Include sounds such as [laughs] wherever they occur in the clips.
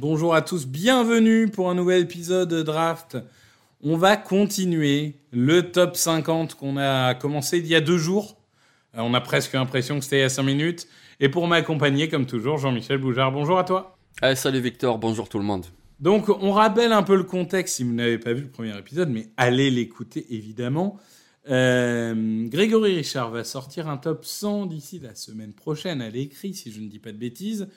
bonjour à tous, bienvenue pour un nouvel épisode de Draft. On va continuer le top 50 qu'on a commencé il y a deux jours. Euh, On a presque l'impression que c'était il y a 5 minutes. Et pour m'accompagner, comme toujours, Jean-Michel Boujard. Bonjour à toi. Allez, salut Victor, bonjour tout le monde. Donc, on rappelle un peu le contexte si vous n'avez pas vu le premier épisode, mais allez l'écouter évidemment. Euh, Grégory Richard va sortir un top 100 d'ici la semaine prochaine à l'écrit, si je ne dis pas de bêtises.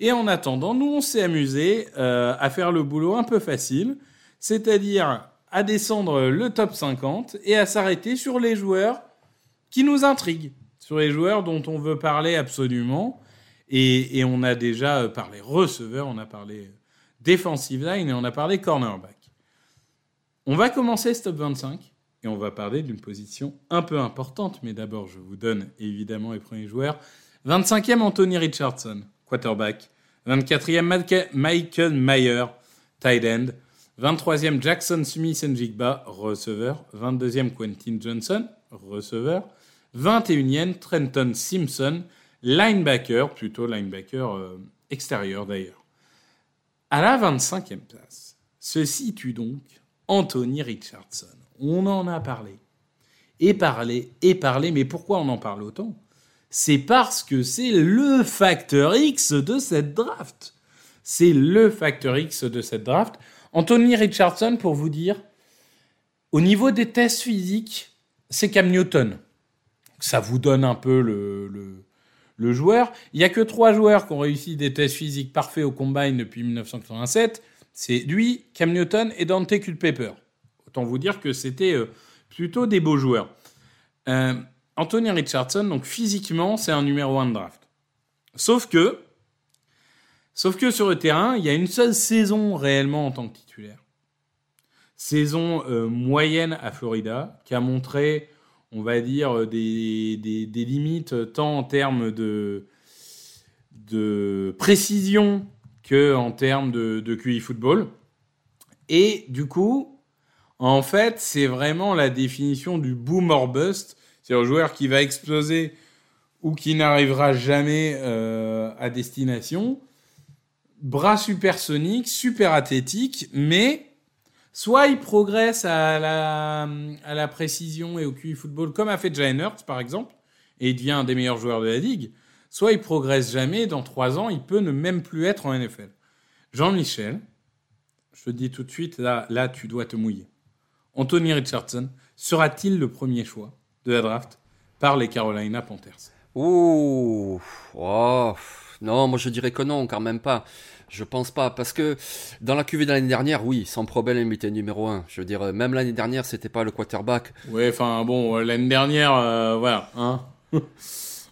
Et en attendant, nous, on s'est amusé euh, à faire le boulot un peu facile, c'est-à-dire à descendre le top 50 et à s'arrêter sur les joueurs qui nous intriguent, sur les joueurs dont on veut parler absolument. Et, et on a déjà parlé receveur, on a parlé defensive line et on a parlé cornerback. On va commencer ce top 25 et on va parler d'une position un peu importante, mais d'abord je vous donne évidemment les premiers joueurs. 25e Anthony Richardson, quarterback. 24e Malca- Michael Mayer, tight end. 23e Jackson Smith Njigba, receveur. 22e Quentin Johnson, receveur. 21e Trenton Simpson, linebacker, plutôt linebacker euh, extérieur d'ailleurs. À la 25e place se situe donc Anthony Richardson. On en a parlé. Et parlé, et parlé, mais pourquoi on en parle autant? C'est parce que c'est le facteur X de cette draft. C'est le facteur X de cette draft. Anthony Richardson, pour vous dire, au niveau des tests physiques, c'est Cam Newton. Ça vous donne un peu le, le, joueur. Il n'y a que trois joueurs qui ont réussi des tests physiques parfaits au combine depuis 1987. C'est lui, Cam Newton et Dante Culpepper. Autant vous dire que c'était euh, plutôt des beaux joueurs. Euh, Anthony Richardson, donc physiquement, c'est un numéro 1 de draft. Sauf que, sauf que sur le terrain, il y a une seule saison réellement en tant que titulaire. Saison euh, moyenne à Florida, qui a montré, on va dire, des, des, limites euh, tant en termes de, précision que en termes de, de QI football. Et du coup, en fait, c'est vraiment la définition du boom or bust. C'est un joueur qui va exploser ou qui n'arrivera jamais euh, à destination. Bras supersoniques, super athlétique, mais soit il progresse à la, précision et au QI football, comme a fait Jalen par exemple, et il devient un des meilleurs joueurs de la ligue, soit il progresse jamais, dans trois ans, il peut ne même plus être en NFL. Jean-Michel, je te dis tout de suite, là, là, tu dois te mouiller. Anthony Richardson sera-t-il le premier choix? De la draft par les Carolina Panthers Ouh, oh, non, moi je dirais que non, quand même pas. Je pense pas, parce que dans la QV de l'année dernière, oui, sans problème, il était numéro 1. Je veux dire, même l'année dernière, c'était pas le quarterback. Ouais, enfin bon, euh, l'année dernière, euh, voilà, hein. [laughs]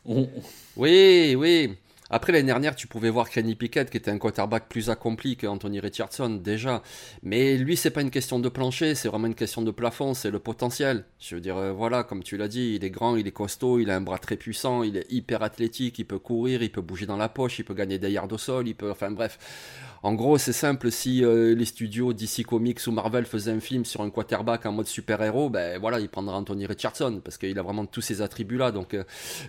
On- Oui, oui. Après l'année dernière, tu pouvais voir Kenny Pickett, qui était un quarterback plus accompli que Anthony Richardson, déjà. Mais lui, c'est pas une question de plancher, c'est vraiment une question de plafond, c'est le potentiel. Je veux dire, euh, voilà, comme tu l'as dit, il est grand, il est costaud, il a un bras très puissant, il est hyper athlétique, il peut courir, il peut bouger dans la poche, il peut gagner des yards au sol, il peut. Enfin bref. En gros, c'est simple, si euh, les studios DC Comics ou Marvel faisaient un film sur un quarterback en mode super-héros, ben voilà, il prendra Anthony Richardson, parce qu'il a vraiment tous ces attributs-là. Donc, euh,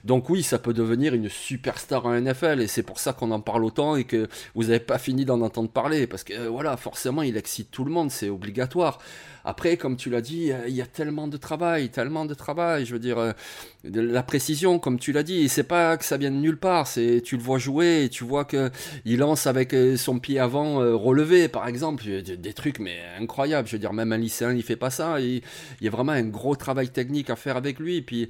donc oui, ça peut devenir une superstar en NFL, et c'est pour ça qu'on en parle autant et que vous n'avez pas fini d'en entendre parler, parce que euh, voilà, forcément, il excite tout le monde, c'est obligatoire. Après, comme tu l'as dit, il y a tellement de travail, tellement de travail. Je veux dire, euh, la précision, comme tu l'as dit, c'est pas que ça vient de nulle part. C'est tu le vois jouer et tu vois que il lance avec euh, son pied avant euh, relevé, par exemple, des, trucs mais incroyables. Je veux dire, même un lycéen, il fait pas ça. Il, y a vraiment un gros travail technique à faire avec lui. Puis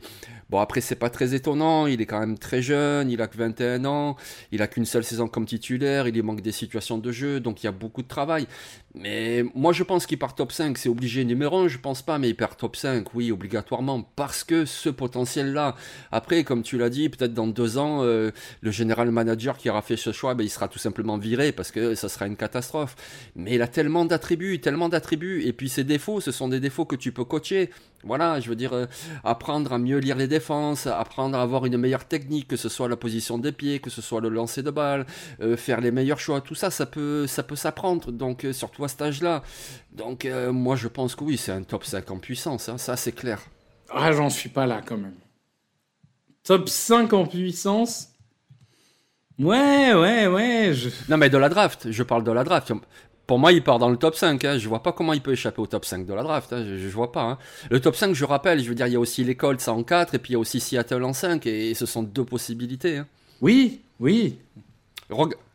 bon, après c'est pas très étonnant. Il est quand même très jeune. Il a que 21 ans. Il a qu'une seule saison comme titulaire. Il lui manque des situations de jeu, donc il y a beaucoup de travail. Mais moi, je pense qu'il part top 5, c'est obligé. Numéro 1, je pense pas, mais il perd top 5, oui, obligatoirement, parce que ce potentiel-là. Après, comme tu l'as dit, peut-être dans deux ans, euh, le général manager qui aura fait ce choix, ben, il sera tout simplement viré, parce que ça sera une catastrophe. Mais il a tellement d'attributs, tellement d'attributs, et puis ses défauts, ce sont des défauts que tu peux coacher. Voilà, je veux dire, euh, apprendre à mieux lire les défenses, apprendre à avoir une meilleure technique, que ce soit la position des pieds, que ce soit le lancer de balle, euh, faire les meilleurs choix, tout ça, ça peut, ça peut s'apprendre. Donc, surtout à cet âge-là. Donc moi je pense que oui, c'est un top 5 en puissance, hein. ça c'est clair. Ah, j'en suis pas là quand même. Top 5 en puissance? Ouais, ouais, ouais. Non mais de la draft, je parle de la draft. Pour moi, il part dans le top 5. Hein. Je vois pas comment il peut échapper au top 5 de la draft. Hein. Je, je, vois pas. Hein. Le top 5, je rappelle, je veux dire, il y a aussi les Colts en 4 et puis il y a aussi Seattle en 5 et ce sont deux possibilités. Oui, oui.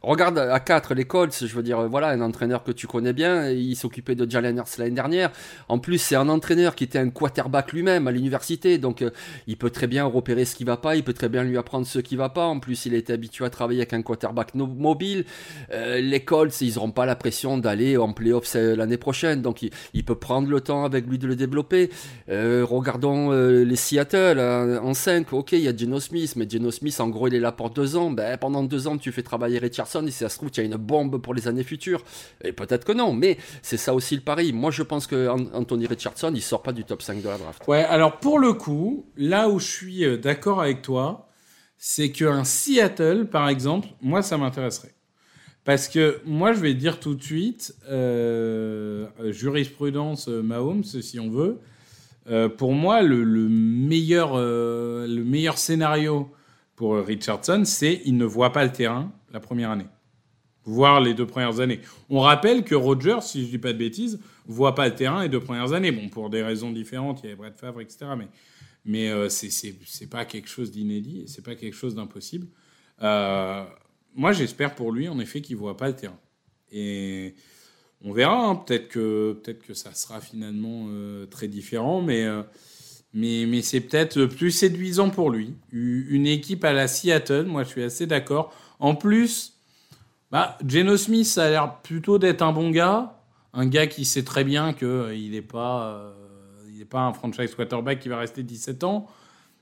Regarde à 4 les Colts, je veux dire, voilà, un entraîneur que tu connais bien, il s'occupait de Jalen Hurts l'année dernière. En plus, c'est un entraîneur qui était un quarterback lui-même à l'université, donc euh, il peut très bien repérer ce qui va pas, il peut très bien lui apprendre ce qui va pas. En plus, il était habitué à travailler avec un quarterback mobile. Euh, les Colts, ils n'auront pas la pression d'aller en playoffs euh, l'année prochaine, donc il, peut prendre le temps avec lui de le développer. regardons les Seattle en 5, ok, il y a Geno Smith, mais Geno Smith, en gros, il est là pour deux ans. Ben, pendant deux ans, tu fais travailler Richardson et si ça se trouve, tu as une bombe pour les années futures. Et peut-être que non, mais c'est ça aussi le pari. Moi, je pense que Anthony Richardson, il sort pas du top 5 de la draft. Ouais, alors pour le coup, là où je suis euh, d'accord avec toi, c'est qu'un Seattle, par exemple, moi, ça m'intéresserait. Parce que moi, je vais dire tout de suite, euh, jurisprudence euh, Mahomes, si on veut. pour moi, le, meilleur, le meilleur scénario pour Richardson, c'est il ne voit pas le terrain la première année, voire les deux premières années. On rappelle que Rogers, si je dis pas de bêtises, voit pas le terrain les deux premières années. Bon, pour des raisons différentes, il y avait Brett Favre, etc. Mais, mais euh, c'est pas quelque chose d'inédit, c'est pas quelque chose d'impossible. Euh, moi, j'espère pour lui, en effet, qu'il voit pas le terrain. Et on verra, hein. peut-être que, peut que ça sera finalement euh, très différent, mais, mais, mais c'est peut-être plus séduisant pour lui. Une équipe à la Seattle, moi je suis assez d'accord. En plus, bah, Geno Smith, ça a l'air plutôt d'être un bon gars. Un gars qui sait très bien qu'il euh, n'est pas, euh, pas un franchise quarterback qui va rester 17 ans.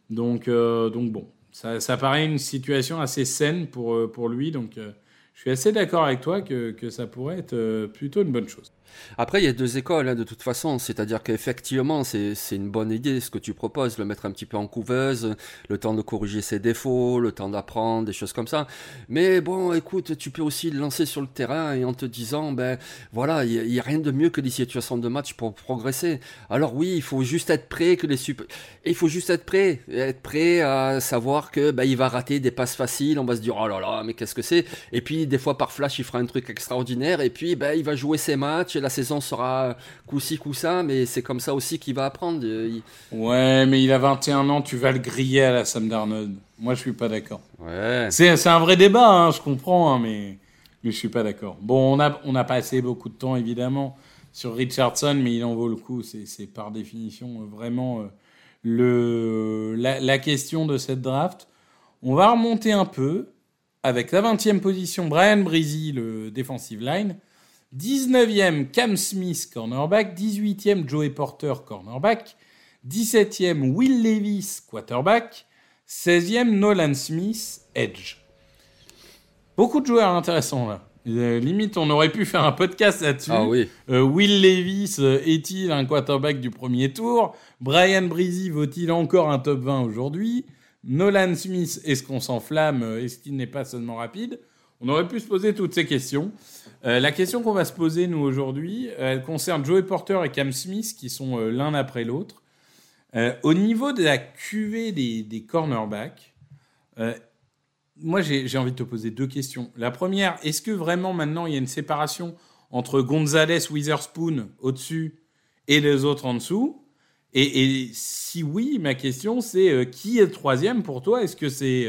Donc, euh, donc bon, ça, ça, paraît une situation assez saine pour, pour lui. Donc, je suis assez d'accord avec toi que, que ça pourrait être plutôt une bonne chose. Après, il y a deux écoles, hein, de toute façon. C'est-à-dire qu'effectivement, c'est une bonne idée ce que tu proposes, le mettre un petit peu en couveuse, le temps de corriger ses défauts, le temps d'apprendre, des choses comme ça. Mais bon, écoute, tu peux aussi le lancer sur le terrain et en te disant, ben voilà, il n'y a, rien de mieux que les situations de match pour progresser. Alors oui, il faut juste être prêt que les super... il faut juste être prêt, être prêt à savoir que ben, il va rater des passes faciles, on va se dire, oh là là, mais qu'est-ce que c'est? Et puis, des fois, par flash, il fera un truc extraordinaire et puis, ben, il va jouer ses matchs la saison sera coup-ci, coup-ça, mais c'est comme ça aussi qu'il va apprendre. Ouais, mais il a 21 ans, tu vas le griller à la Sam Darnold. Moi, je suis pas d'accord. Ouais. C'est un vrai débat, hein, je comprends, hein, mais, mais je suis pas d'accord. Bon, on a, on a passé beaucoup de temps, évidemment, sur Richardson, mais il en vaut le coup. C'est par définition vraiment euh, le, la, la question de cette draft. On va remonter un peu avec la 20e position, Brian Breezy, le defensive line. 19e, Cam Smith, cornerback. 18e, Joey Porter, cornerback. 17e, Will Levis, quarterback. 16e, Nolan Smith, edge. Beaucoup de joueurs intéressants là. Euh, limite, on aurait pu faire un podcast là-dessus. Ah oui. Euh, Will Levis euh, est-il un quarterback du premier tour? Brian Breezy vaut-il encore un top 20 aujourd'hui? Nolan Smith, est-ce qu'on s'enflamme? Est-ce qu'il n'est pas seulement rapide? On aurait pu se poser toutes ces questions. Euh, la question qu'on va se poser, nous, aujourd'hui, euh, elle concerne Joey Porter et Cam Smith, qui sont euh, l'un après l'autre. au niveau de la cuvée des, des cornerbacks, moi, j'ai envie de te poser deux questions. La première, est-ce que vraiment maintenant il y a une séparation entre Gonzalez, Witherspoon au-dessus et les autres en dessous? Et, si oui, ma question c'est qui est le troisième pour toi? Est-ce que c'est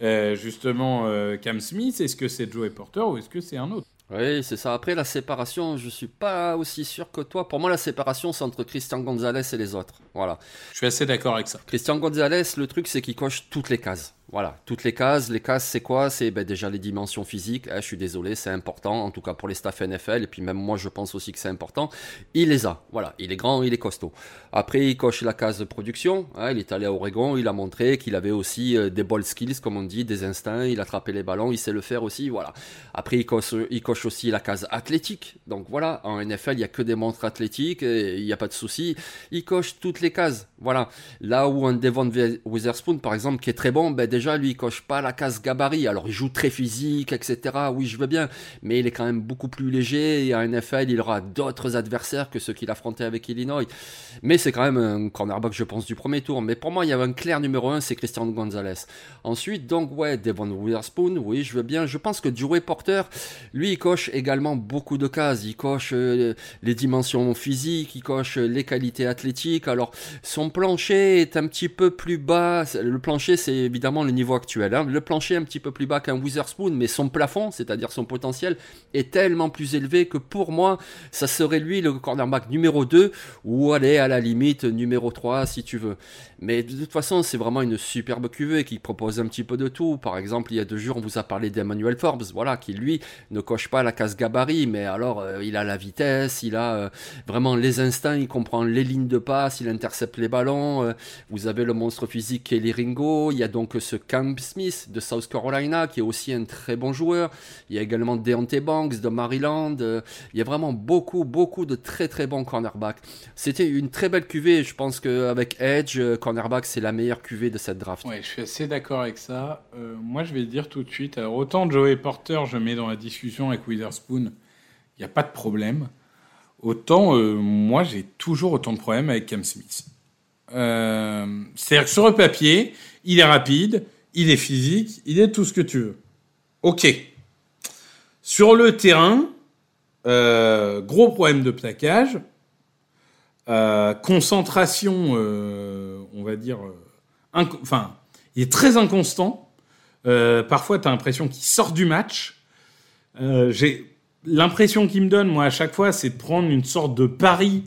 justement Cam Smith Est-ce que c'est Joey Porter ou est-ce que c'est un autre? Oui, c'est ça. Après, la séparation, je suis pas aussi sûr que toi. Pour moi, la séparation, c'est entre Christian Gonzalez et les autres. Voilà. Je suis assez d'accord avec ça. Christian Gonzalez, le truc, c'est qu'il coche toutes les cases. Voilà, toutes les cases. Les cases, c'est quoi? C'est ben, déjà les dimensions physiques. Eh, je suis désolé, c'est important, en tout cas pour les staffs NFL. Et puis même moi, je pense aussi que c'est important. Il les a. Voilà, il est grand, il est costaud. Après, il coche la case de production. Hein, il est allé à Oregon, il a montré qu'il avait aussi euh, des ball skills, comme on dit, des instincts. Il attrapait les ballons, il sait le faire aussi. Voilà. Après, il coche, aussi la case athlétique. Donc voilà, en NFL, il n'y a que des montres athlétiques. Il n'y a pas de souci. Il coche toutes les cases. Voilà. Là où un Devon Witherspoon, par exemple, qui est très bon, ben, déjà, lui, coche pas la case gabarit. Alors, il joue très physique, etc. Oui, je veux bien. Mais il est quand même beaucoup plus léger. Et à NFL, il aura d'autres adversaires que ceux qu'il affrontait avec Illinois. Mais c'est quand même un cornerback, je pense, du premier tour. Mais pour moi, il y avait un clair numéro un, c'est Christian Gonzalez. Ensuite, donc, ouais, Devon Witherspoon, oui, je veux bien. Je pense que Joey Porter, lui, il coche également beaucoup de cases. Il coche euh, les dimensions physiques, il coche les qualités athlétiques. Alors, son plancher est un petit peu plus bas. Le plancher, c'est évidemment le niveau actuel. Hein. Le plancher un petit peu plus bas qu'un Witherspoon, mais son plafond, c'est-à-dire son potentiel, est tellement plus élevé que pour moi, ça serait lui le cornerback numéro 2, ou aller à la limite numéro 3 si tu veux. Mais de toute façon, c'est vraiment une superbe cuvée qui propose un petit peu de tout. Par exemple, il y a deux jours, on vous a parlé d'Emmanuel Forbes, voilà, qui lui ne coche pas la case gabarit, mais alors euh, il a la vitesse, il a euh, vraiment les instincts, il comprend les lignes de passe, il intercepte les ballons. Euh, vous avez le monstre physique Kelly Ringo, il y a donc ce Camp Smith de South Carolina qui est aussi un très bon joueur. Il y a également Deontay Banks de Maryland. il y a vraiment beaucoup, beaucoup de très très bons cornerbacks. C'était une très belle cuvée. Je pense qu'avec Edge, cornerback, c'est la meilleure cuvée de cette draft. Ouais, je suis assez d'accord avec ça. moi, je vais dire tout de suite. Alors, autant Joey Porter, je mets dans la discussion avec Witherspoon, il n'y a pas de problème. Autant, moi, j'ai toujours autant de problèmes avec Cam Smith. Euh, c'est-à-dire que sur le papier, il est rapide, il est physique, il est tout ce que tu veux. Ok. Sur le terrain, euh, gros problème de plaquage, euh, concentration, on va dire, enfin, il est très inconstant. parfois, tu as l'impression qu'il sort du match. J'ai l'impression qu'il me donne, moi, à chaque fois, c'est de prendre une sorte de pari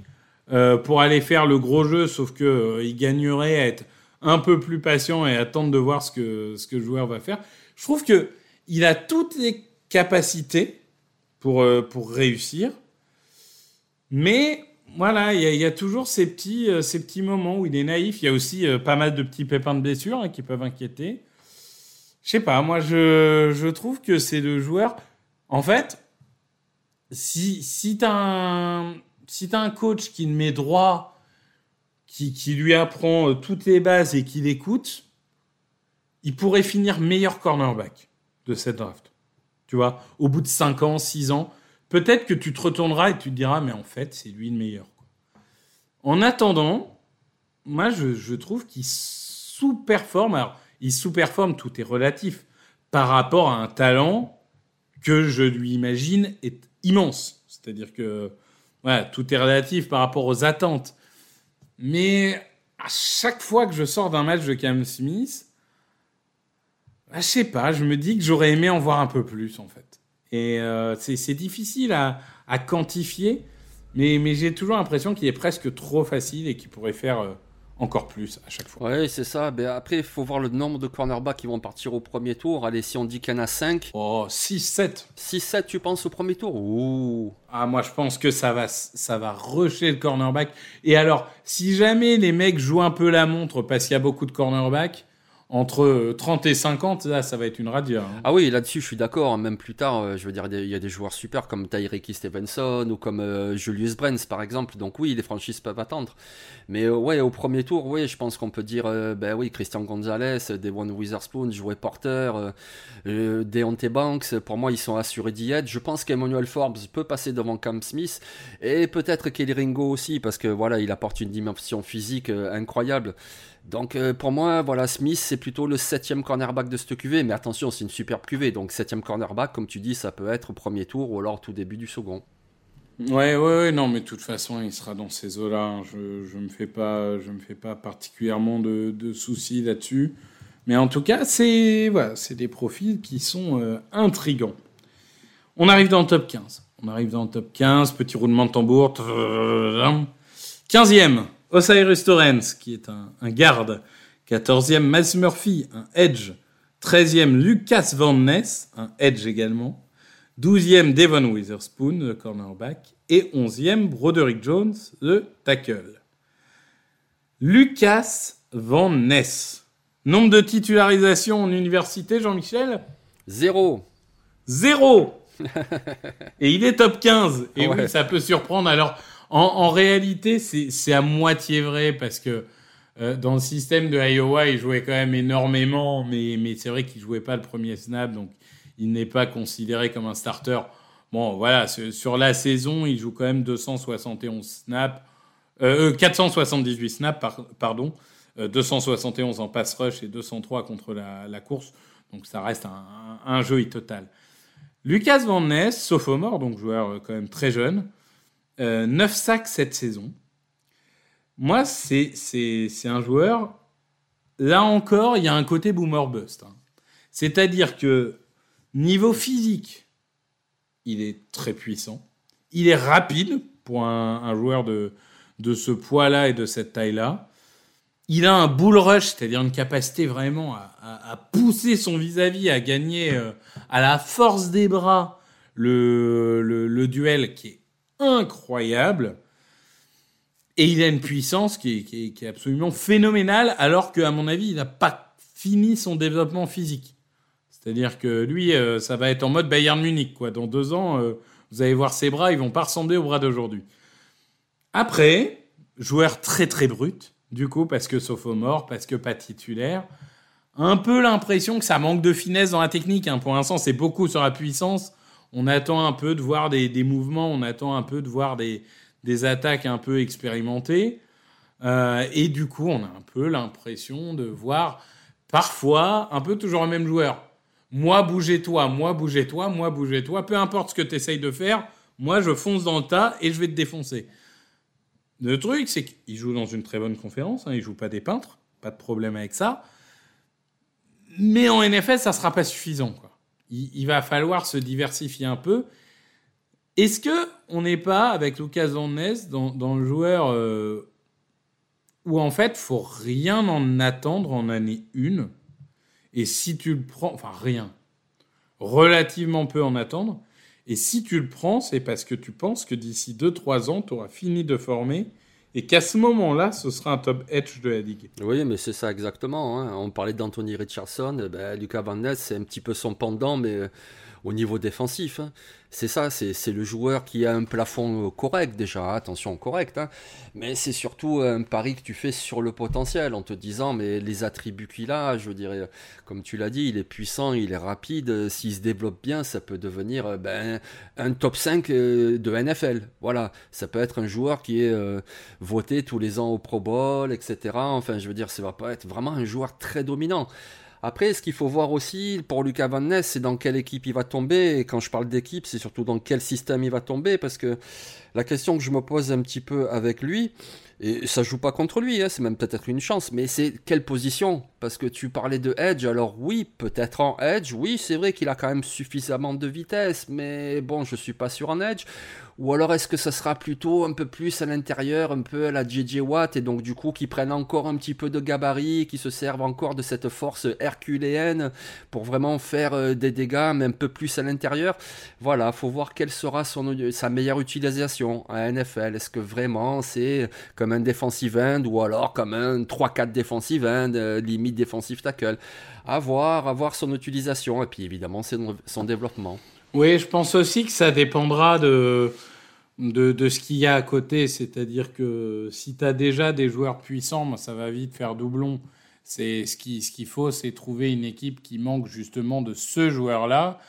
euh, pour aller faire le gros jeu, sauf que euh, il gagnerait à être un peu plus patient et attendre de voir ce que ce que le joueur va faire. Je trouve que il a toutes les capacités pour euh, pour réussir, mais voilà, il y, a toujours ces petits ces petits moments où il est naïf. Il y a aussi pas mal de petits pépins de blessure hein, qui peuvent inquiéter. Je sais pas, moi je je trouve que c'est le joueur. En fait, si si t'as un si as un coach qui le met droit, qui, lui apprend euh, toutes les bases et qui l'écoute, il pourrait finir meilleur cornerback de cette draft. Tu vois, au bout de 5 ans, 6 ans, peut-être que tu te retourneras et tu te diras, mais en fait, c'est lui le meilleur. En attendant, moi, je, trouve qu'il sous-performe. Alors, il sous-performe, tout est relatif, par rapport à un talent que je lui imagine est immense. C'est-à-dire que tout est relatif par rapport aux attentes. Mais à chaque fois que je sors d'un match de Cam Smith, bah, je sais pas, je me dis que j'aurais aimé en voir un peu plus en fait. Et euh, c'est difficile à, quantifier, mais, mais j'ai toujours l'impression qu'il est presque trop facile et qu'il pourrait faire euh, encore plus à chaque fois. Oui, c'est ça. Ben après, il faut voir le nombre de cornerbacks qui vont partir au premier tour. Allez, si on dit qu'il y en a 5. Oh, 6, 7. 6, 7, tu penses au premier tour? Ouh. Ah, moi, je pense que ça va, ça va rusher le cornerback. Et alors, si jamais les mecs jouent un peu la montre parce qu'il y a beaucoup de cornerbacks, entre 30 et 50, là, ça va être une radio. Hein. Ah oui, là-dessus, je suis d'accord. Même plus tard, euh, je veux dire, il y a des joueurs super comme Tyreke Stevenson ou comme euh, Julius Brents, par exemple. Donc oui, les franchises peuvent attendre. Mais euh, ouais, au premier tour, oui, je pense qu'on peut dire, ben oui, Christian Gonzalez, Devon Witherspoon, Joey Porter, Deontay Banks, pour moi, ils sont assurés d'y être. Je pense qu'Emmanuel Forbes peut passer devant Cam Smith et peut-être Kelly Ringo aussi, parce que voilà, il apporte une dimension physique incroyable. Donc euh, pour moi, voilà, Smith, c'est plutôt le septième cornerback de cette QV, mais attention, c'est une superbe QV, donc septième cornerback, comme tu dis, ça peut être premier tour ou alors tout début du second. Ouais, ouais, ouais, non, mais de toute façon, il sera dans ces eaux-là. Je, je me fais pas, je me fais pas particulièrement de, soucis là-dessus. Mais en tout cas, c'est voilà, des profils qui sont euh, intrigants. On arrive dans le top 15. On arrive dans le top 15, petit roulement de tambour. 15e, Osiris Torrens, qui est un, un garde. 14e, Miles Murphy, un edge. 13e, Lucas Van Ness, un edge également. 12e, Devon Witherspoon, le cornerback. Et 11e, Broderick Jones, le tackle. Lucas Van Ness. Nombre de titularisations en université, Jean-Michel? Zéro. Zéro [laughs] Et il est top 15. Et Ouais. oui, ça peut surprendre. Alors, en, réalité, c'est à moitié vrai parce que euh, dans le système de Iowa, il jouait quand même énormément, mais, c'est vrai qu'il jouait pas le premier snap, donc il n'est pas considéré comme un starter. Bon, voilà, sur la saison, il joue quand même 271 snaps, euh, euh, 478 snaps, par- pardon, euh, 271 en pass rush et 203 contre la, course, donc ça reste un, un, total. Lucas Van Ness, sophomore, donc joueur euh, quand même très jeune, euh, 9 sacs cette saison. Moi, c'est un joueur. Là encore, il y a un côté boomer bust. hein. C'est-à-dire que niveau physique, il est très puissant. Il est rapide pour un, joueur de, de ce poids-là et de cette taille-là. Il a un bull rush, c'est-à-dire une capacité vraiment à, à- à pousser son vis-à-vis, à gagner euh, à la force des bras le, le, le duel qui est incroyable. Et il a une puissance qui est, absolument phénoménale, alors qu'à mon avis, il n'a pas fini son développement physique. C'est-à-dire que lui, euh, ça va être en mode Bayern Munich. Quoi. Dans deux ans, euh, vous allez voir ses bras, ils vont pas ressembler aux bras d'aujourd'hui. Après, joueur très très brut, du coup, parce que sophomore, parce que pas titulaire. Un peu l'impression que ça manque de finesse dans la technique. hein. Pour l'instant, c'est beaucoup sur la puissance. On attend un peu de voir des, mouvements, on attend un peu de voir des, attaques un peu expérimentées. Euh, et du coup, on a un peu l'impression de voir parfois un peu toujours le même joueur. Moi, bougez-toi, moi, bougez-toi, moi, bougez-toi. Peu importe ce que tu essayes de faire, moi, je fonce dans le tas et je vais te défoncer. Le truc, c'est qu'il joue dans une très bonne conférence. Hein, il joue pas des peintres, pas de problème avec ça. Mais en NFL, ça sera pas suffisant. Il, va falloir se diversifier un peu. Est-ce que on n'est pas avec Lucas Ness dans, dans le joueur euh, où en fait faut rien en attendre en année 1 et si tu le prends, enfin rien, relativement peu en attendre. Et si tu le prends c'est parce que tu penses que d'ici 2-3 ans tu auras fini de former et qu'à ce moment-là ce sera un top edge de la ligue. Oui, mais c'est ça exactement. hein. On parlait d'Anthony Richardson. eh Ben, Lucas Van Ness, c'est un petit peu son pendant, mais euh, au niveau défensif. hein. C'est ça, c'est le joueur qui a un plafond euh, correct déjà, attention correct, hein. mais c'est surtout un pari que tu fais sur le potentiel en te disant mais les attributs qu'il a, je dirais, comme tu l'as dit, il est puissant, il est rapide, euh, s'il se développe bien, ça peut devenir euh, ben, un top 5 euh, de NFL. Voilà, ça peut être un joueur qui est voté tous les ans au Pro Bowl, etc. Enfin, je veux dire, ça va pas être vraiment un joueur très dominant. Après, ce qu'il faut voir aussi pour Lucas Van Ness, c'est dans quelle équipe il va tomber. Et quand je parle d'équipe, c'est surtout dans quel système il va tomber. Parce que la question que je me pose un petit peu avec lui, et ça joue pas contre lui, hein, c'est même peut-être une chance, mais c'est quelle position? Parce que tu parlais de Edge, alors oui, peut-être en Edge, oui, c'est vrai qu'il a quand même suffisamment de vitesse, mais bon, je suis pas sûr en Edge. Ou alors est-ce que ça sera plutôt un peu plus à l'intérieur, un peu à la JJ Watt, et donc du coup qui prennent encore un petit peu de gabarit, qui se servent encore de cette force herculéenne pour vraiment faire euh, des dégâts, mais un peu plus à l'intérieur? Voilà, faut voir quelle sera son, sa meilleure utilisation à NFL. Est-ce que vraiment c'est comme un defensive end ou alors comme un 3-4 defensive end, euh, limite defensive tackle? À voir, à voir son utilisation, et puis évidemment son, son développement. Oui, je pense aussi que ça dépendra de, de, ce qu'il y a à côté. C'est-à-dire que si tu as déjà des joueurs puissants, moi, ça va vite faire doublon. C'est ce qu'il ce faut, c'est trouver une équipe qui manque justement de ce joueur-là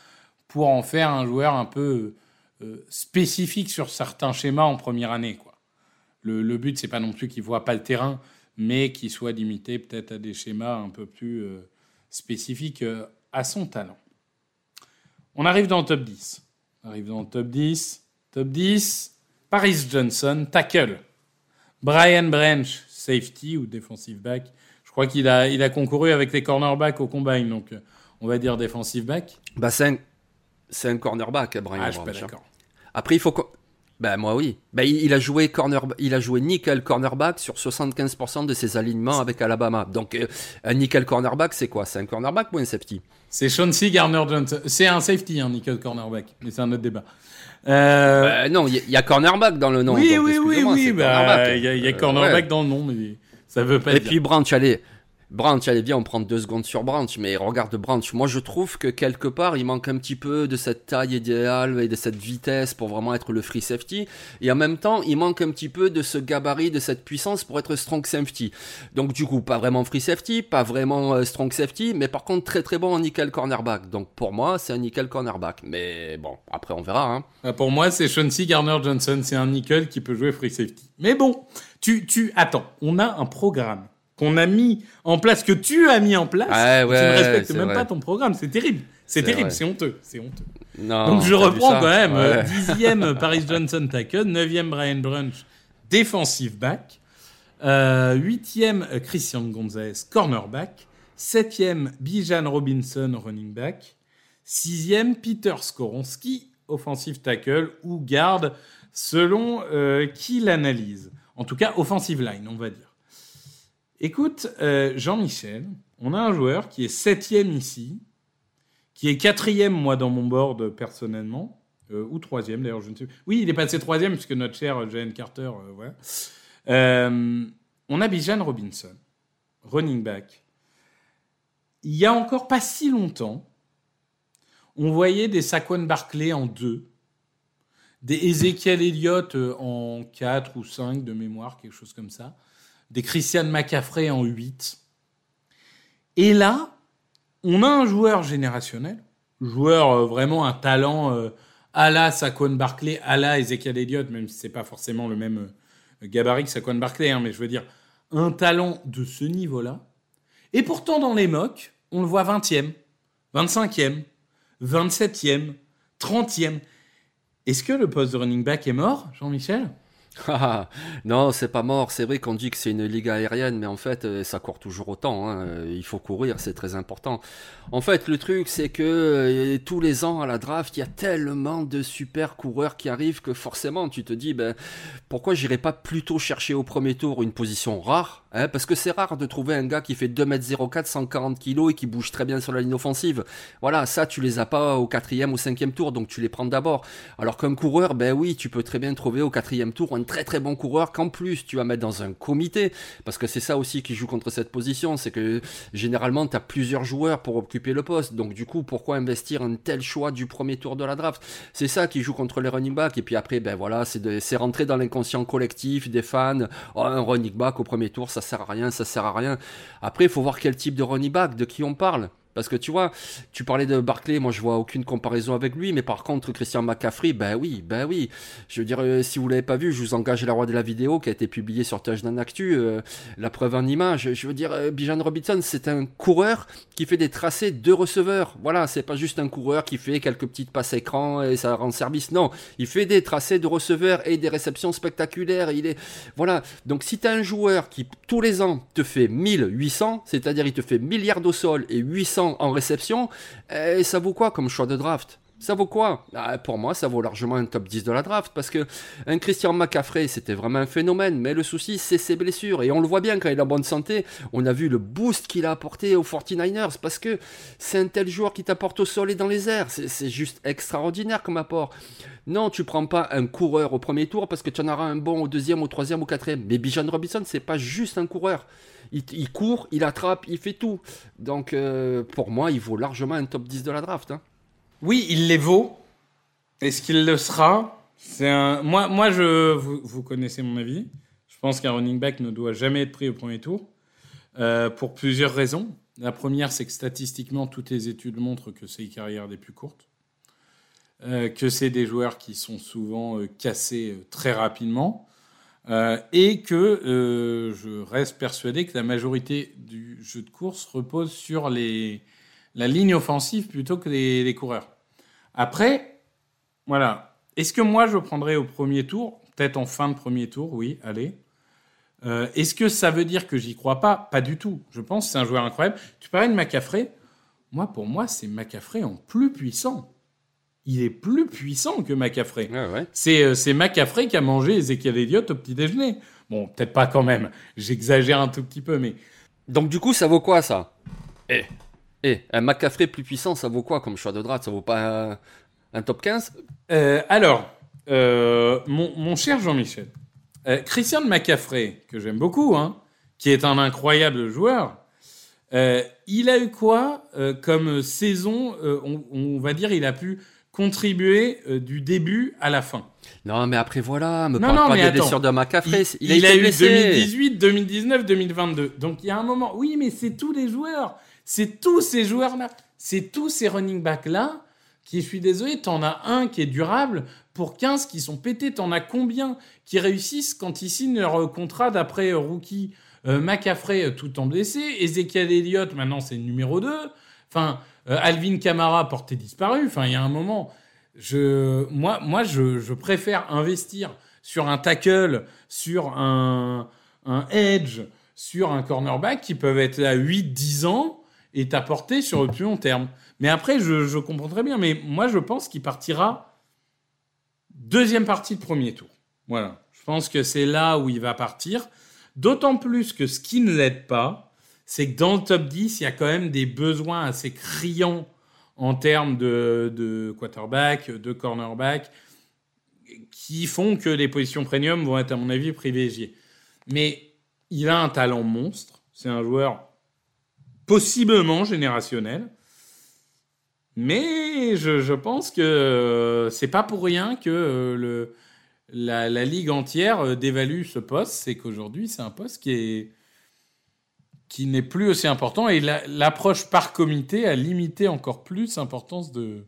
pour en faire un joueur un peu euh, spécifique sur certains schémas en première année. Quoi. Le, le but, c'est pas non plus qu'il voit pas le terrain, mais qu'il soit limité peut-être à des schémas un peu plus euh, spécifiques euh, à son talent. On arrive dans le top 10. On arrive dans le top 10. Top 10. Paris Johnson, tackle. Brian Branch, safety ou defensive back. Je crois qu'il a, il a concouru avec les cornerbacks au combine, donc on va dire defensive back. Bah, c'est un, c'est un cornerback, Brian Ah, je suis pas Branch, hein. d'accord. Après, il faut. Ben moi oui. Ben, il a joué corner, il a joué nickel cornerback sur 75% de ses alignements avec Alabama. Donc euh, un nickel cornerback, c'est quoi? C'est un cornerback ou un safety? C'est Chauncey Garner-Johnson. C'est un safety, un nickel cornerback, mais c'est un autre débat. Euh, Ben, Non, il y, a- il y a cornerback dans le nom. oui, donc oui, oui, oui, c'est bah, il y a, il y a cornerback ouais. dans le nom, mais ça veut pas Et dire. puis Branch, allez. Branch, allez, viens, on prend deux secondes sur Branch. Mais regarde Branch, moi je trouve que quelque part, il manque un petit peu de cette taille idéale et de cette vitesse pour vraiment être le free safety. Et en même temps, il manque un petit peu de ce gabarit, de cette puissance pour être strong safety. Donc du coup, pas vraiment free safety, pas vraiment euh, strong safety, mais par contre très très bon en nickel cornerback. Donc pour moi, c'est un nickel cornerback. Mais bon, après on verra. Hein. Ah, Pour moi, c'est Chauncey Garner-Johnson. C'est un nickel qui peut jouer free safety. Mais bon, tu, tu, attends, on a un programme qu'on a mis en place, que tu as mis en place. Ouais, tu ne respectes même vrai. pas ton programme. C'est terrible. C'est terrible. C'est honteux. C'est honteux. Non, Donc je reprends quand même. Ouais. euh, Dixième [laughs] Paris Johnson tackle, neuvième Brian Brunch defensive back, euh, huitième Christian Gonzalez cornerback, septième Bijan Robinson running back, sixième Peter Skoronski offensive tackle ou garde selon euh, qui l'analyse. En tout cas offensive line, on va dire. Écoute, euh, Jean-Michel, on a un joueur qui est septième ici, qui est quatrième, moi, dans mon board, personnellement, euh, ou troisième, d'ailleurs, je ne sais plus. Oui, il est passé troisième, puisque notre cher Jalen Carter, euh, voilà. Euh, on a Bijan Robinson, running back. Il y a encore pas si longtemps, on voyait des Saquon Barclay en deux, des Ezekiel Elliott en 4 ou 5 de mémoire, quelque chose comme ça, des Christian McCaffrey en 8. Et là, on a un joueur générationnel, joueur euh, vraiment un talent euh, à la Saquon Barclay, à la Ezekiel Elliott, même si c'est pas forcément le même euh, gabarit que Saquon Barclay, hein, mais je veux dire un talent de ce niveau-là. Et pourtant, dans les mocks, on le voit 20e, 25e, 27e, 30e. Est-ce que le poste de running back est mort, Jean-Michel? [laughs] non, c'est pas mort. C'est vrai qu'on dit que c'est une ligue aérienne, mais en fait, euh, ça court toujours autant. hein. Euh, Il faut courir, c'est très important. En fait, le truc, c'est que euh, tous les ans à la draft, il y a tellement de super coureurs qui arrivent que forcément, tu te dis, ben, pourquoi j'irais pas plutôt chercher au premier tour une position rare hein, Parce que c'est rare de trouver un gars qui fait 2m04, 140 kg et qui bouge très bien sur la ligne offensive. Voilà, ça, tu les as pas au quatrième ou cinquième tour, donc tu les prends d'abord. Alors qu'un coureur, ben oui, tu peux très bien trouver au quatrième tour un très très bon coureur qu'en plus tu vas mettre dans un comité, parce que c'est ça aussi qui joue contre cette position, c'est que généralement tu as plusieurs joueurs pour occuper le poste, donc du coup pourquoi investir un tel choix du premier tour de la draft? C'est ça qui joue contre les running backs, et puis après ben voilà, c'est rentrer dans l'inconscient collectif des fans, oh, un running back au premier tour ça sert à rien, ça sert à rien. Après il faut voir quel type de running back, de qui on parle. Parce que tu vois, tu parlais de Barclay, moi je vois aucune comparaison avec lui, mais par contre Christian McCaffrey, ben oui, ben oui. Je veux dire, euh, si vous l'avez pas vu, je vous engage la roi de la vidéo qui a été publiée sur Touchdown Actu, euh, la preuve en image. Je veux dire, euh, Bijan Robinson, c'est un coureur qui fait des tracés de receveurs. Voilà, c'est pas juste un coureur qui fait quelques petites passes écran et ça rend service. Non, il fait des tracés de receveurs et des réceptions spectaculaires. Il est, voilà. Donc si tu as un joueur qui tous les ans te fait 1800, c'est-à-dire il te fait milliards au sol et 800 en réception, eh, ça vaut quoi comme choix de draft? Ça vaut quoi? Ah, Pour moi, ça vaut largement un top 10 de la draft parce que un Christian McCaffrey, c'était vraiment un phénomène. Mais le souci, c'est ses blessures. Et on le voit bien quand il est en bonne santé. On a vu le boost qu'il a apporté aux 49ers parce que c'est un tel joueur qui t'apporte au sol et dans les airs. C'est juste extraordinaire comme apport. Non, tu prends pas un coureur au premier tour parce que tu en auras un bon au deuxième, au troisième, au quatrième. Mais Bijan Robinson, c'est pas juste un coureur. Il, court, il attrape, il fait tout. Donc, euh, pour moi, il vaut largement un top 10 de la draft. hein. Oui, il les vaut. Est-ce qu'il le sera? C'est un. Moi, moi, je. Vous, vous connaissez mon avis. Je pense qu'un running back ne doit jamais être pris au premier tour euh, pour plusieurs raisons. La première, c'est que statistiquement, toutes les études montrent que c'est les carrières les plus courtes, Euh, que c'est des joueurs qui sont souvent cassés très rapidement, euh, et que euh, je reste persuadé que la majorité du jeu de course repose sur les la ligne offensive plutôt que les, coureurs. Après, voilà. Est-ce que moi je prendrais au premier tour? Peut-être en fin de premier tour, oui, allez. Euh, Est-ce que ça veut dire que j'y crois pas? Pas du tout. Je pense que c'est un joueur incroyable. Tu parlais de McCaffrey. Moi, pour moi, c'est McCaffrey en plus puissant. Il est plus puissant que McCaffrey. Ouais. C'est euh, c'est McCaffrey qui a mangé Ezekiel Elliott au petit déjeuner. Bon, peut-être pas quand même. J'exagère un tout petit peu, mais Donc du coup, ça vaut quoi ça? Eh, eh, un McCaffrey plus puissant, ça vaut quoi comme choix de draft? Ça vaut pas un, un top 15 Euh, alors, euh, mon, mon cher Jean-Michel, euh, Christian McCaffrey, que j'aime beaucoup, hein, qui est un incroyable joueur, euh, il a eu quoi euh, comme saison euh, on, on va dire, il a pu contribuer euh, du début à la fin. Non, mais après voilà, me Non, parle non, pas mais des blessures de McCaffrey. Il, Il, il a, eu blessé. 2018, 2019, 2022. Donc il y a un moment. Oui, mais c'est tous les joueurs. C'est tous ces joueurs-là. C'est tous ces running backs-là qui, je suis désolé, t'en as un qui est durable pour 15 qui sont pétés. T'en as combien qui réussissent quand ils signent leur contrat d'après euh, rookie euh, euh, tout en blessé? Ezekiel Elliott, maintenant, c'est le numéro 2. Enfin, euh, Alvin Kamara, porté disparu. Enfin, il y a un moment. Je, moi, moi je, préfère investir sur un tackle, sur un, un edge, sur un cornerback qui peuvent être à 8-10 ans et t'apporter sur le plus long terme. Mais après, je, je comprends très bien. Mais moi, je pense qu'il partira deuxième partie de premier tour. Voilà. Je pense que c'est là où il va partir. D'autant plus que ce qui ne l'aide pas, c'est que dans le top 10, il y a quand même des besoins assez criants en termes de, de quarterback, de cornerback, qui font que les positions premium vont être, à mon avis, privilégiées. Mais il a un talent monstre. C'est un joueur possiblement générationnel. Mais je, pense que euh, c'est pas pour rien que euh, la ligue entière euh, dévalue ce poste. C'est qu'aujourd'hui, c'est un poste qui est qui n'est plus aussi important et la- l'approche par comité a limité encore plus l'importance de,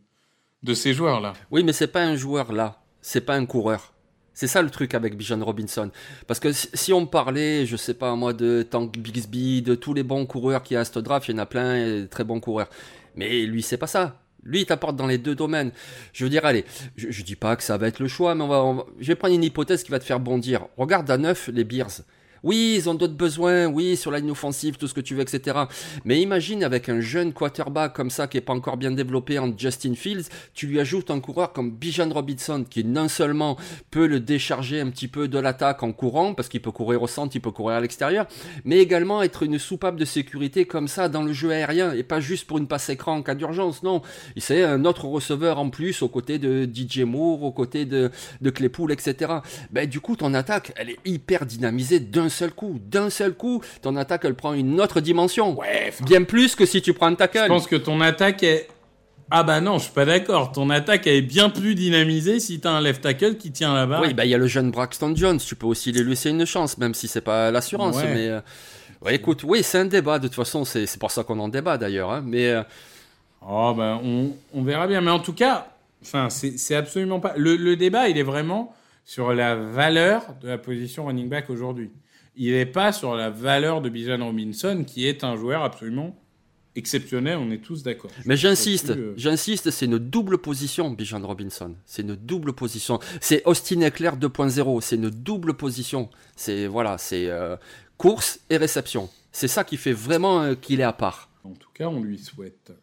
ces joueurs-là. Oui, mais c'est pas un joueur là, c'est pas un coureur. C'est ça le truc avec Bijan Robinson. Parce que si on parlait, je sais pas moi, de Tank Bixby, de tous les bons coureurs qu'il y a à ce draft, il y en a plein, de très bons coureurs. Mais lui, c'est pas ça. Lui, il t'apporte dans les deux domaines. Je veux dire, allez, je, je dis pas que ça va être le choix, mais on va- je vais prendre une hypothèse qui va te faire bondir. Regarde à neuf les Bears. Oui, ils ont d'autres besoins, oui, sur la ligne offensive, tout ce que tu veux, etc. Mais imagine avec un jeune quarterback comme ça qui est pas encore bien développé en Justin Fields, tu lui ajoutes un coureur comme Bijan Robinson qui non seulement peut le décharger un petit peu de l'attaque en courant, parce qu'il peut courir au centre, il peut courir à l'extérieur, mais également être une soupape de sécurité comme ça dans le jeu aérien et pas juste pour une passe écran en cas d'urgence, non. C'est un autre receveur en plus aux côtés de DJ Moore, aux côtés de, de Claypool, etc. Ben, du coup, ton attaque, elle est hyper dynamisée d'un seul coup. D'un seul coup, ton attaque, elle prend une autre dimension. Ouais, Bien plus que si tu prends un tackle. je pense que ton attaque est. Ah bah non, je suis pas d'accord. Ton attaque elle est bien plus dynamisée si t'as un left tackle qui tient la barre. Oui, bah il y a le jeune Braxton Jones, tu peux aussi lui laisser une chance, même si c'est pas l'assurance. Ouais. Mais euh, ouais, écoute, oui, c'est un débat. De toute façon, c'est c'est pour ça qu'on en débat d'ailleurs. hein. Mais euh, Oh ben on, on verra bien. Mais en tout cas, enfin c'est c'est absolument pas. Le, le débat il est vraiment sur la valeur de la position running back aujourd'hui. Il n'est pas sur la valeur de Bijan Robinson qui est un joueur absolument exceptionnel. On est tous d'accord. mais j'insiste, euh, j'insiste, c'est une double position, Bijan Robinson. C'est une double position. C'est Austin Eckler 2.0. C'est une double position. C'est voilà, c'est euh, course et réception. C'est ça qui fait vraiment euh, qu'il est à part. En tout cas, on lui souhaite.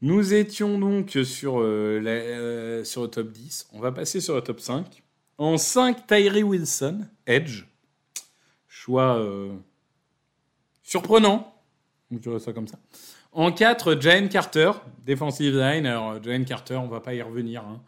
Nous étions donc sur, la- sur le top 10. On va passer sur le top 5. En 5, Tyree Wilson, Edge. Euh, surprenant. On dirait ça comme ça. En 4, Jane Carter, defensive line. Alors, Jane Carter, on va pas y revenir. hein.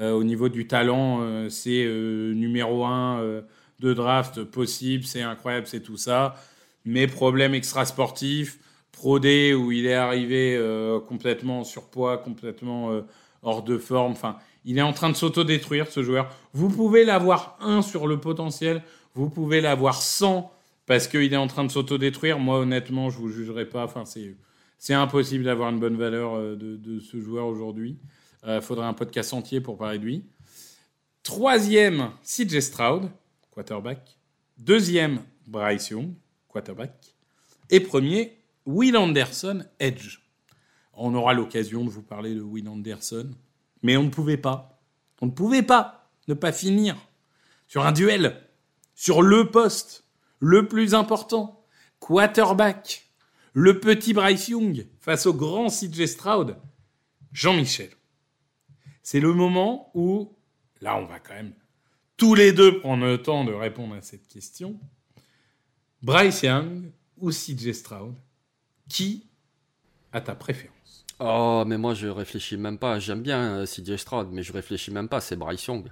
Euh, au niveau du talent, euh, c'est euh, numéro 1 de draft possible, c'est incroyable, c'est tout ça. Mais problème extra-sportif, Pro D où il est arrivé euh, complètement en surpoids, complètement euh, hors de forme. Enfin, il est en train de s'auto-détruire ce joueur. Vous pouvez l'avoir 1 sur le potentiel, vous pouvez l'avoir 100 parce qu'il est en train de s'auto-détruire. Moi, honnêtement, je vous jugerai pas. Enfin, c'est c'est impossible d'avoir une bonne valeur euh, de, ce joueur aujourd'hui. Il faudrait un podcast entier pour parler de lui. Troisième, CJ Stroud, quarterback. Deuxième, Bryce Young, quarterback. Et premier, Will Anderson, edge. On aura l'occasion de vous parler de Will Anderson, mais on ne pouvait pas. On ne pouvait pas ne pas finir sur un duel, sur le poste, le plus important, quarterback, le petit Bryce Young face au grand CJ Stroud, Jean-Michel. C'est le moment où, là on va quand même tous les deux prendre le temps de répondre à cette question. Bryce Young ou CJ Stroud, qui a ta préférence? Oh, mais moi je réfléchis même pas. J'aime bien euh, CJ Stroud, mais je réfléchis même pas. C'est Bryce Young.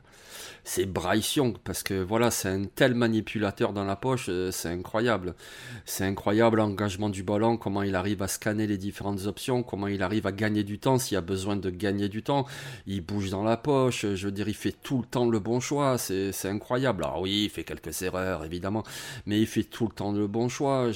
C'est Bryce Young parce que voilà, c'est un tel manipulateur dans la poche, euh, c'est incroyable. C'est incroyable l'engagement du ballon, comment il arrive à scanner les différentes options, comment il arrive à gagner du temps s'il y a besoin de gagner du temps. Il bouge dans la poche, je veux dire, il fait tout le temps le bon choix. C'est incroyable. Alors oui, il fait quelques erreurs évidemment, mais il fait tout le temps le bon choix.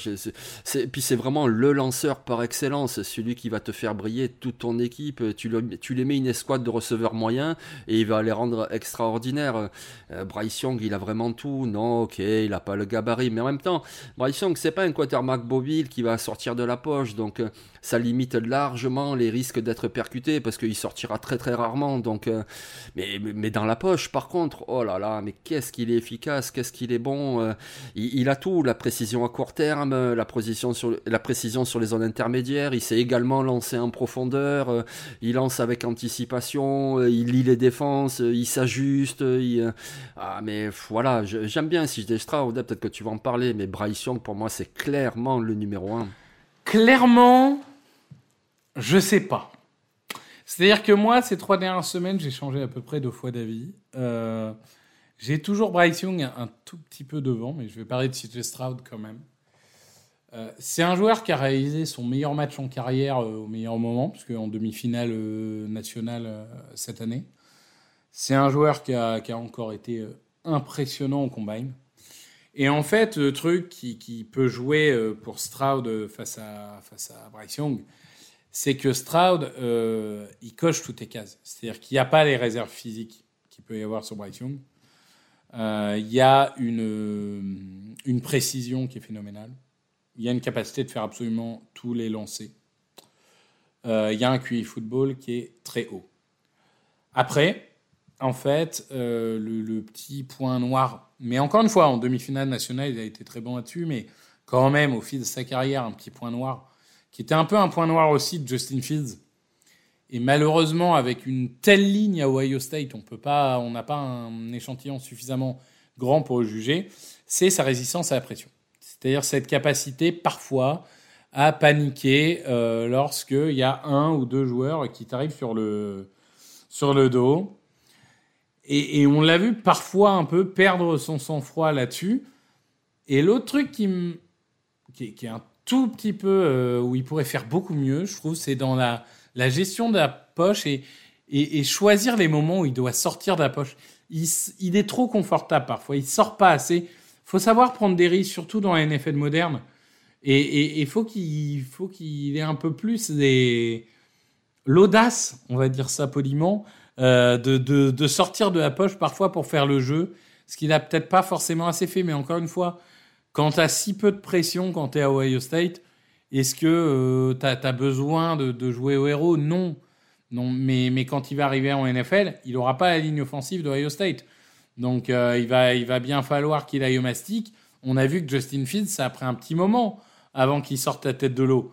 puis c'est vraiment le lanceur par excellence, celui qui va te faire briller toute ton équipe, tu, tu les mets une escouade de receveurs moyens et il va les rendre extraordinaires. Euh, Bryce Young, il a vraiment tout. Non, ok, il a pas le gabarit, mais en même temps, Bryce Young, c'est pas un quarterback mobile qui va sortir de la poche, donc euh, ça limite largement les risques d'être percuté parce qu'il sortira très très rarement. Donc, euh, mais, mais dans la poche, par contre, oh là là, mais qu'est-ce qu'il est efficace, qu'est-ce qu'il est bon. il, il, a tout, la précision à court terme, la précision sur, la précision sur les zones intermédiaires. Il sait également lancer un profondeur, euh, il lance avec anticipation, euh, il lit les défenses, euh, il s'ajuste. Ah, mais voilà, j'aime bien si je Stroud, peut-être que tu vas en parler, mais Bryce Young, pour moi, c'est clairement le numéro un. Clairement, je sais pas. C'est-à-dire que moi, ces trois dernières semaines, j'ai changé à peu près deux fois d'avis. j'ai toujours Bryce Young un, tout petit peu devant, mais je vais parler de CJ Stroud quand même. Euh, c'est un joueur qui a réalisé son meilleur match en carrière euh, au meilleur moment, parce qu'en demi-finale euh, nationale cette année. C'est un joueur qui a, encore été impressionnant au combine. Et en fait, le truc qui, peut jouer pour Stroud face à, face à Bryce Young, c'est que Stroud, il coche toutes les cases. C'est-à-dire qu'il n'y a pas les réserves physiques qu'il peut y avoir sur Bryce Young. Il y a une, une précision qui est phénoménale il y a une capacité de faire absolument tous les lancers. Euh, il y a un QI football qui est très haut. Après, en fait, euh, le, petit point noir, mais encore une fois, en demi-finale nationale, il a été très bon là-dessus, mais quand même, au fil de sa carrière, un petit point noir, qui était un peu un point noir aussi de Justin Fields. Et malheureusement, avec une telle ligne à Ohio State, on peut pas, on n'a pas un échantillon suffisamment grand pour le juger, c'est sa résistance à la pression. C'est-à-dire cette capacité parfois à paniquer euh, lorsqu'il y a un ou deux joueurs qui t'arrivent sur le, sur le dos. Et, on l'a vu parfois un peu perdre son sang-froid là-dessus. Et l'autre truc qui, qui, est un tout petit peu euh, où il pourrait faire beaucoup mieux, je trouve, c'est dans la, gestion de la poche et, choisir les moments où il doit sortir de la poche. Il, est trop confortable parfois, il sort pas assez faut savoir prendre des risques, surtout dans la NFL moderne. Et il faut qu'il ait un peu plus l'audace, on va dire ça poliment, euh, de, de, de, sortir de la poche parfois pour faire le jeu, ce qu'il n'a peut-être pas forcément assez fait. Mais encore une fois, quand tu as si peu de pression quand tu es à Ohio State, est-ce que euh, tu as, besoin de, de, jouer au héros? Non. non mais, mais quand il va arriver en NFL, il n'aura pas la ligne offensive d'Ohio State. Donc euh, il, va, il va bien falloir qu'il aille au mastic. On a vu que Justin Fields, ça a pris un petit moment avant qu'il sorte la tête de l'eau.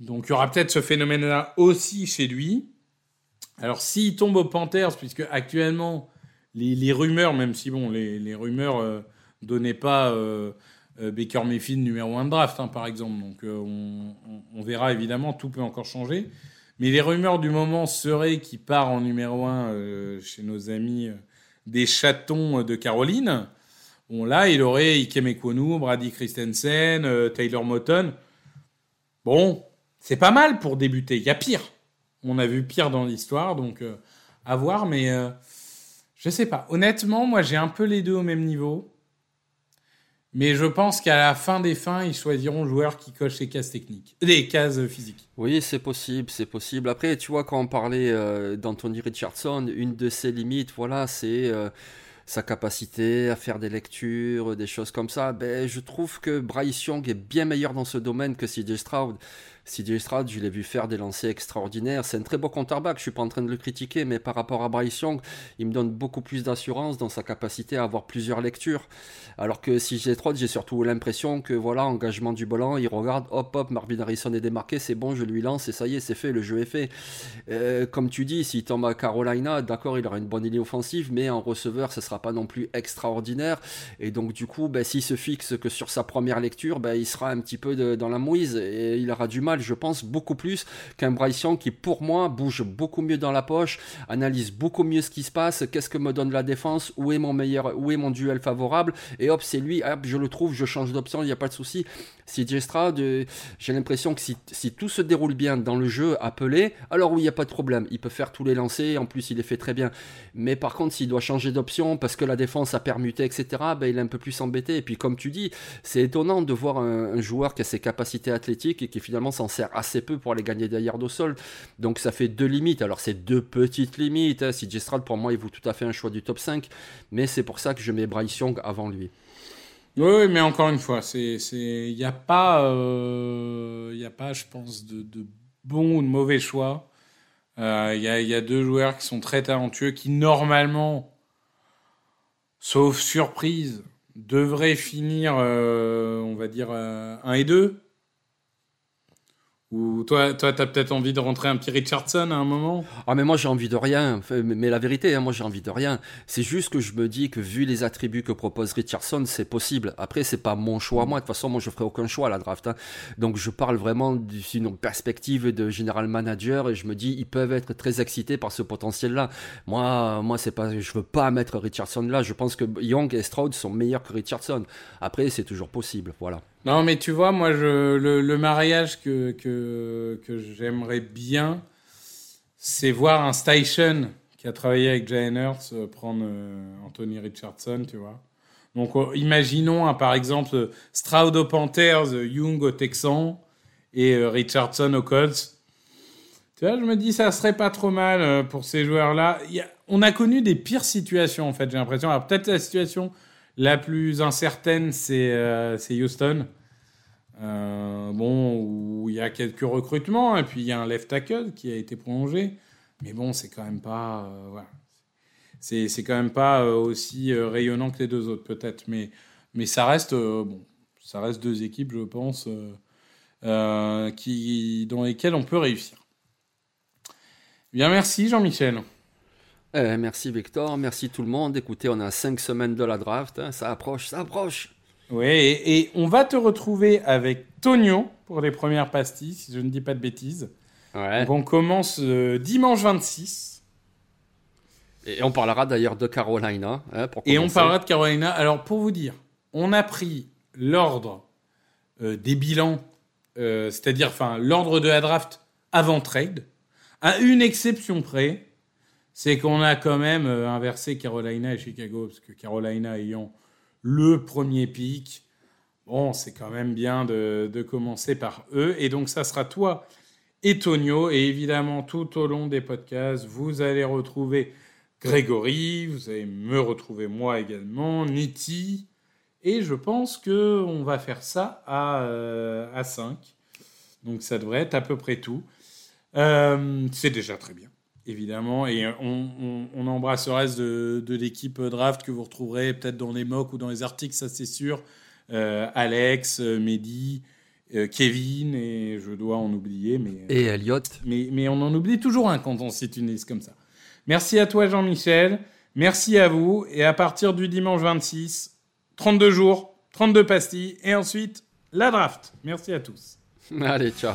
Donc il y aura peut-être ce phénomène-là aussi chez lui. Alors s'il tombe aux Panthers, puisque actuellement les, rumeurs, même si bon, les, rumeurs euh, donnaient pas euh, Baker Mayfield numéro 1 de draft, hein, par exemple. Donc on, on, verra évidemment, tout peut encore changer. Mais les rumeurs du moment seraient qu'il part en numéro 1 chez nos amis des chatons de Caroline. Bon, là, il aurait Ike Mekwonu, Brady Christensen, euh, Taylor Moton. Bon, c'est pas mal pour débuter. Il y a pire. On a vu pire dans l'histoire, donc euh, à voir, mais euh, je sais pas. Honnêtement, moi, j'ai un peu les deux au même niveau. Mais je pense qu'à la fin des fins, ils choisiront joueurs qui cochent les cases techniques, des cases physiques. Oui, c'est possible, c'est possible. Après, tu vois, quand on parlait euh, d'Anthony Richardson, une de ses limites, voilà, c'est euh, sa capacité à faire des lectures, des choses comme ça, ben, je trouve que Bryce Young est bien meilleur dans ce domaine que CJ Stroud. CJ Stroud, je l'ai vu faire des lancers extraordinaires. C'est un très beau quarterback, je suis pas en train de le critiquer, mais par rapport à Bryce Young, il me donne beaucoup plus d'assurance dans sa capacité à avoir plusieurs lectures. Alors que CJ Stroud, j'ai surtout l'impression que voilà, engagement du ballon, il regarde, hop hop, Marvin Harrison est démarqué, c'est bon, je lui lance et ça y est, c'est fait, le jeu est fait. Euh, comme tu dis, s'il tombe à Carolina, d'accord, il aura une bonne ligne offensive, mais en receveur, ce sera pas non plus extraordinaire. Et donc du coup, ben, s'il se fixe que sur sa première lecture, ben, il sera un petit peu dans la mouise et il aura du mal je pense, beaucoup plus qu'un Bryce Young qui, pour moi, bouge beaucoup mieux dans la poche, analyse beaucoup mieux ce qui se passe, qu'est-ce que me donne la défense, où est mon meilleur, où est mon duel favorable, et hop, c'est lui, hop, je le trouve, je change d'option, il n'y a pas de souci. CJ Stroud, euh, j'ai l'impression que si, tout se déroule bien dans le jeu appelé, alors oui, il n'y a pas de problème. Il peut faire tous les lancers, en plus il les fait très bien. Mais par contre, s'il doit changer d'option parce que la défense a permuté, etc., ben, il est un peu plus embêté. Et puis comme tu dis, c'est étonnant de voir un, joueur qui a ses capacités athlétiques et qui finalement s'en sert assez peu pour aller gagner des yards au. Donc ça fait deux limites. Alors c'est deux petites limites. Hein. CJ pour moi, il vaut tout à fait un choix du top 5. Mais c'est pour ça que je mets Bryce Young avant lui. Oui, mais encore une fois, c'est, il n'y a pas, euh, il a pas, je pense, de, bons ou de mauvais choix. Euh, il y, a, y, a, deux joueurs qui sont très talentueux, qui normalement, sauf surprise, devraient finir, euh, on va dire, 1 et 2. Ou toi, toi, t'as peut-être envie de rentrer un petit Richardson à un moment? Ah, mais moi j'ai envie de rien. Mais la vérité, hein, moi j'ai envie de rien. C'est juste que je me dis que vu les attributs que propose Richardson, c'est possible. Après, c'est pas mon choix moi. De toute façon, moi je ferai aucun choix à la draft. Hein. Donc je parle vraiment d'une perspective de général manager et je me dis ils peuvent être très excités par ce potentiel-là. Moi, moi c'est pas, je veux pas mettre Richardson là. Je pense que Young et Stroud sont meilleurs que Richardson. Après, c'est toujours possible. Voilà. Non, mais tu vois, moi, le, mariage que, que, j'aimerais bien, c'est voir un Station qui a travaillé avec Hurts euh, prendre euh, Anthony Richardson, tu vois. Donc, euh, imaginons, hein, par exemple, Stroud aux Panthers, Young aux Texans et Richardson aux Colts. Tu vois, je me dis, ça serait pas trop mal pour ces joueurs-là. on a connu des pires situations, en fait, j'ai l'impression. Alors, peut-être la situation la plus incertaine, c'est Houston. Euh, bon, il y a quelques recrutements, et puis il y a un left tackle qui a été prolongé. Mais bon, c'est quand même pas. Euh, voilà. C'est, quand même pas euh, aussi rayonnant que les deux autres, peut-être. Mais, mais ça reste. bon, ça reste deux équipes, je pense, qui, dans lesquelles on peut réussir. Bien, merci Jean-Michel. Eh, merci Victor, merci tout le monde. Écoutez, on a cinq semaines de la draft, hein. ça approche, ça approche. Oui, et, on va te retrouver avec Tonio pour les premières pastilles, si je ne dis pas de bêtises. Donc on commence euh, dimanche 26. Et on parlera d'ailleurs de Carolina. Hein, et on parlera de Carolina. Alors pour vous dire, on a pris l'ordre euh, des bilans, euh, c'est-à-dire enfin l'ordre de la draft avant trade, à une exception près, c'est qu'on a quand même inversé Carolina et Chicago, parce que Carolina ayant le premier pic. Bon, c'est quand même bien de, commencer par eux. Et donc, ça sera toi et Tonio. Et évidemment, tout au long des podcasts, vous allez retrouver Grégory, vous allez me retrouver moi également, Niti. Et je pense qu'on va faire ça à, euh, à 5. Donc, ça devrait être à peu près tout. Euh, c'est déjà très bien évidemment. Et on, embrasse le reste de, l'équipe draft que vous retrouverez peut-être dans les mocks ou dans les articles, ça c'est sûr. Euh, Alex, euh, Mehdi, euh, Kevin, et je dois en oublier. Mais, et Elliot. Mais, mais on en oublie toujours un quand on cite une liste comme ça. Merci à toi Jean-Michel, merci à vous, et à partir du dimanche 26, 32 jours, 32 pastilles, et ensuite la draft. Merci à tous. Allez, ciao.